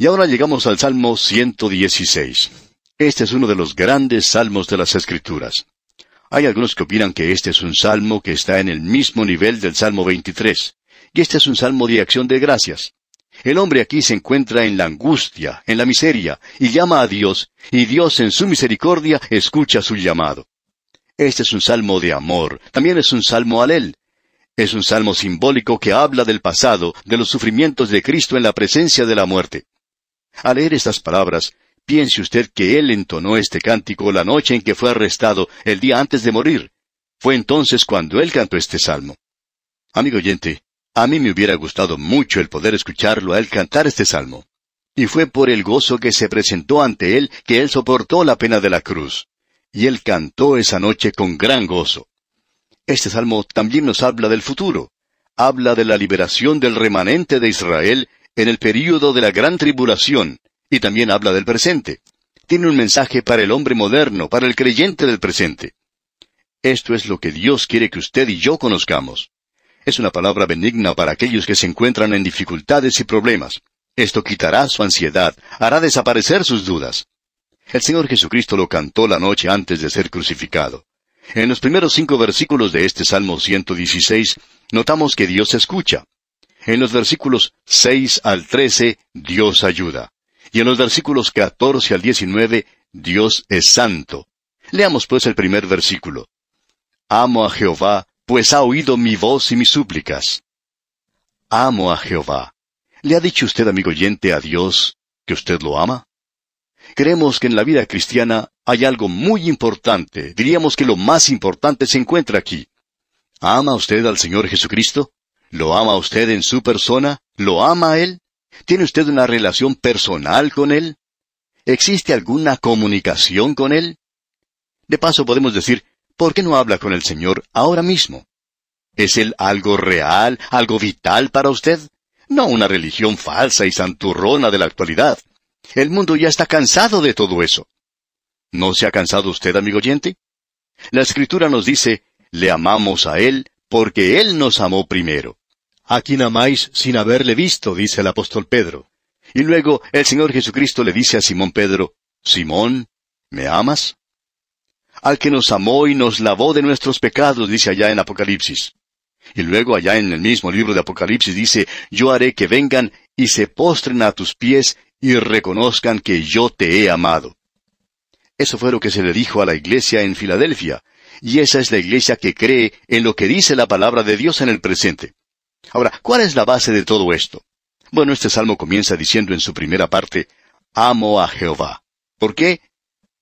Y ahora llegamos al Salmo 116. Este es uno de los grandes salmos de las Escrituras. Hay algunos que opinan que este es un salmo que está en el mismo nivel del Salmo 23. Y este es un salmo de acción de gracias. El hombre aquí se encuentra en la angustia, en la miseria, y llama a Dios, y Dios en su misericordia escucha su llamado. Este es un salmo de amor, también es un salmo alel. Es un salmo simbólico que habla del pasado, de los sufrimientos de Cristo en la presencia de la muerte. Al leer estas palabras, Piense usted que él entonó este cántico la noche en que fue arrestado, el día antes de morir. Fue entonces cuando él cantó este salmo. Amigo oyente, a mí me hubiera gustado mucho el poder escucharlo a él cantar este salmo. Y fue por el gozo que se presentó ante él que él soportó la pena de la cruz. Y él cantó esa noche con gran gozo. Este salmo también nos habla del futuro. Habla de la liberación del remanente de Israel en el período de la gran tribulación, y también habla del presente. Tiene un mensaje para el hombre moderno, para el creyente del presente. Esto es lo que Dios quiere que usted y yo conozcamos. Es una palabra benigna para aquellos que se encuentran en dificultades y problemas. Esto quitará su ansiedad, hará desaparecer sus dudas. El Señor Jesucristo lo cantó la noche antes de ser crucificado. En los primeros cinco versículos de este Salmo 116, notamos que Dios escucha. En los versículos 6 al 13, Dios ayuda. Y en los versículos 14 al 19, Dios es santo. Leamos pues el primer versículo. Amo a Jehová, pues ha oído mi voz y mis súplicas. Amo a Jehová. ¿Le ha dicho usted, amigo oyente, a Dios que usted lo ama? Creemos que en la vida cristiana hay algo muy importante, diríamos que lo más importante se encuentra aquí. ¿Ama usted al Señor Jesucristo? ¿Lo ama usted en su persona? ¿Lo ama a Él? ¿Tiene usted una relación personal con Él? ¿Existe alguna comunicación con Él? De paso podemos decir, ¿por qué no habla con el Señor ahora mismo? ¿Es Él algo real, algo vital para usted? No una religión falsa y santurrona de la actualidad. El mundo ya está cansado de todo eso. ¿No se ha cansado usted, amigo oyente? La Escritura nos dice, le amamos a Él porque Él nos amó primero. ¿A quien amáis sin haberle visto? dice el apóstol Pedro. Y luego el Señor Jesucristo le dice a Simón Pedro, Simón, ¿me amas? Al que nos amó y nos lavó de nuestros pecados, dice allá en Apocalipsis. Y luego allá en el mismo libro de Apocalipsis dice, yo haré que vengan y se postren a tus pies y reconozcan que yo te he amado. Eso fue lo que se le dijo a la iglesia en Filadelfia, y esa es la iglesia que cree en lo que dice la palabra de Dios en el presente. Ahora, ¿cuál es la base de todo esto? Bueno, este salmo comienza diciendo en su primera parte, Amo a Jehová. ¿Por qué?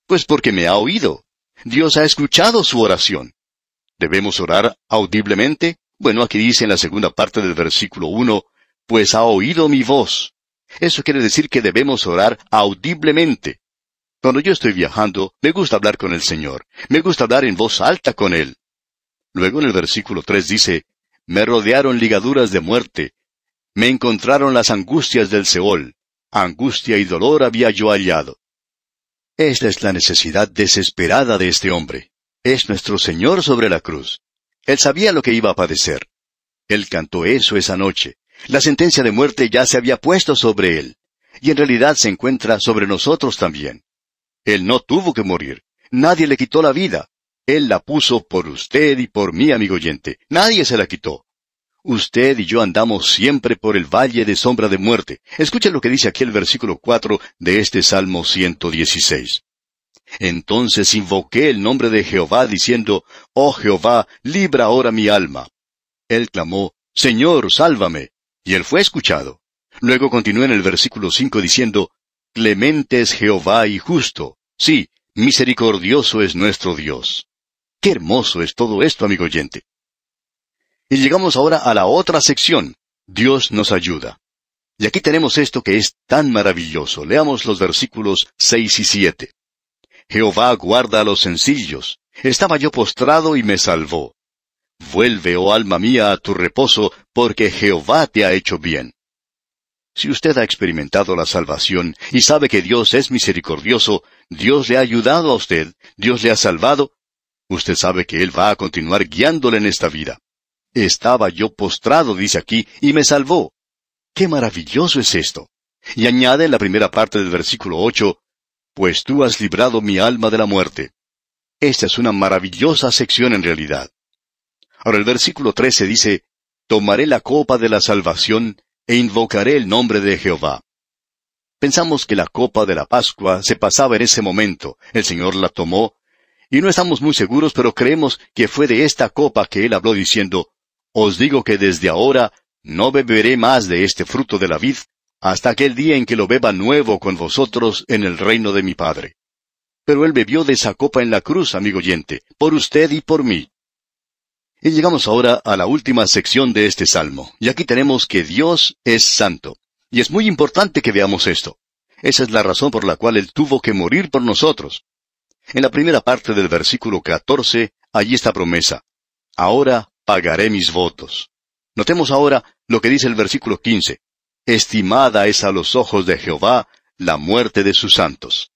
Pues porque me ha oído. Dios ha escuchado su oración. ¿Debemos orar audiblemente? Bueno, aquí dice en la segunda parte del versículo uno, pues ha oído mi voz. Eso quiere decir que debemos orar audiblemente. Cuando yo estoy viajando, me gusta hablar con el Señor. Me gusta hablar en voz alta con Él. Luego en el versículo tres dice, me rodearon ligaduras de muerte. Me encontraron las angustias del Seol. Angustia y dolor había yo hallado. Esta es la necesidad desesperada de este hombre. Es nuestro Señor sobre la cruz. Él sabía lo que iba a padecer. Él cantó eso esa noche. La sentencia de muerte ya se había puesto sobre él. Y en realidad se encuentra sobre nosotros también. Él no tuvo que morir. Nadie le quitó la vida. Él la puso por usted y por mí, amigo oyente. Nadie se la quitó. Usted y yo andamos siempre por el valle de sombra de muerte. Escuche lo que dice aquí el versículo cuatro de este Salmo 116. Entonces invoqué el nombre de Jehová diciendo, Oh Jehová, libra ahora mi alma. Él clamó, Señor, sálvame. Y él fue escuchado. Luego continuó en el versículo cinco diciendo, Clemente es Jehová y justo. Sí, misericordioso es nuestro Dios. Qué hermoso es todo esto, amigo oyente. Y llegamos ahora a la otra sección. Dios nos ayuda. Y aquí tenemos esto que es tan maravilloso. Leamos los versículos seis y siete. Jehová guarda a los sencillos. Estaba yo postrado y me salvó. Vuelve, oh alma mía, a tu reposo, porque Jehová te ha hecho bien. Si usted ha experimentado la salvación y sabe que Dios es misericordioso, Dios le ha ayudado a usted, Dios le ha salvado, Usted sabe que Él va a continuar guiándole en esta vida. Estaba yo postrado, dice aquí, y me salvó. ¡Qué maravilloso es esto! Y añade en la primera parte del versículo ocho, Pues tú has librado mi alma de la muerte. Esta es una maravillosa sección en realidad. Ahora el versículo trece dice, Tomaré la copa de la salvación e invocaré el nombre de Jehová. Pensamos que la copa de la Pascua se pasaba en ese momento, el Señor la tomó, y no estamos muy seguros, pero creemos que fue de esta copa que Él habló diciendo, Os digo que desde ahora no beberé más de este fruto de la vid, hasta aquel día en que lo beba nuevo con vosotros en el reino de mi Padre. Pero Él bebió de esa copa en la cruz, amigo oyente, por usted y por mí. Y llegamos ahora a la última sección de este salmo, y aquí tenemos que Dios es santo. Y es muy importante que veamos esto. Esa es la razón por la cual Él tuvo que morir por nosotros. En la primera parte del versículo 14, allí está promesa. Ahora pagaré mis votos. Notemos ahora lo que dice el versículo 15. Estimada es a los ojos de Jehová la muerte de sus santos.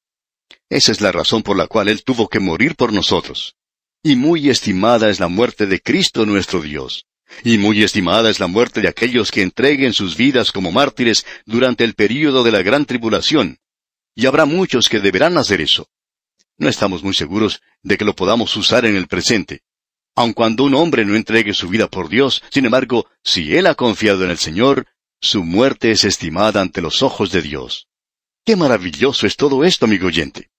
Esa es la razón por la cual Él tuvo que morir por nosotros. Y muy estimada es la muerte de Cristo nuestro Dios. Y muy estimada es la muerte de aquellos que entreguen sus vidas como mártires durante el período de la gran tribulación. Y habrá muchos que deberán hacer eso. No estamos muy seguros de que lo podamos usar en el presente. Aun cuando un hombre no entregue su vida por Dios, sin embargo, si él ha confiado en el Señor, su muerte es estimada ante los ojos de Dios. Qué maravilloso es todo esto, amigo oyente.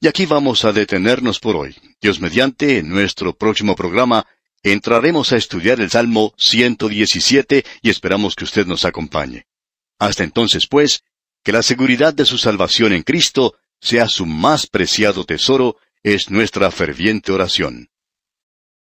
Y aquí vamos a detenernos por hoy. Dios mediante, en nuestro próximo programa, entraremos a estudiar el Salmo 117 y esperamos que usted nos acompañe. Hasta entonces, pues, que la seguridad de su salvación en Cristo sea su más preciado tesoro, es nuestra ferviente oración.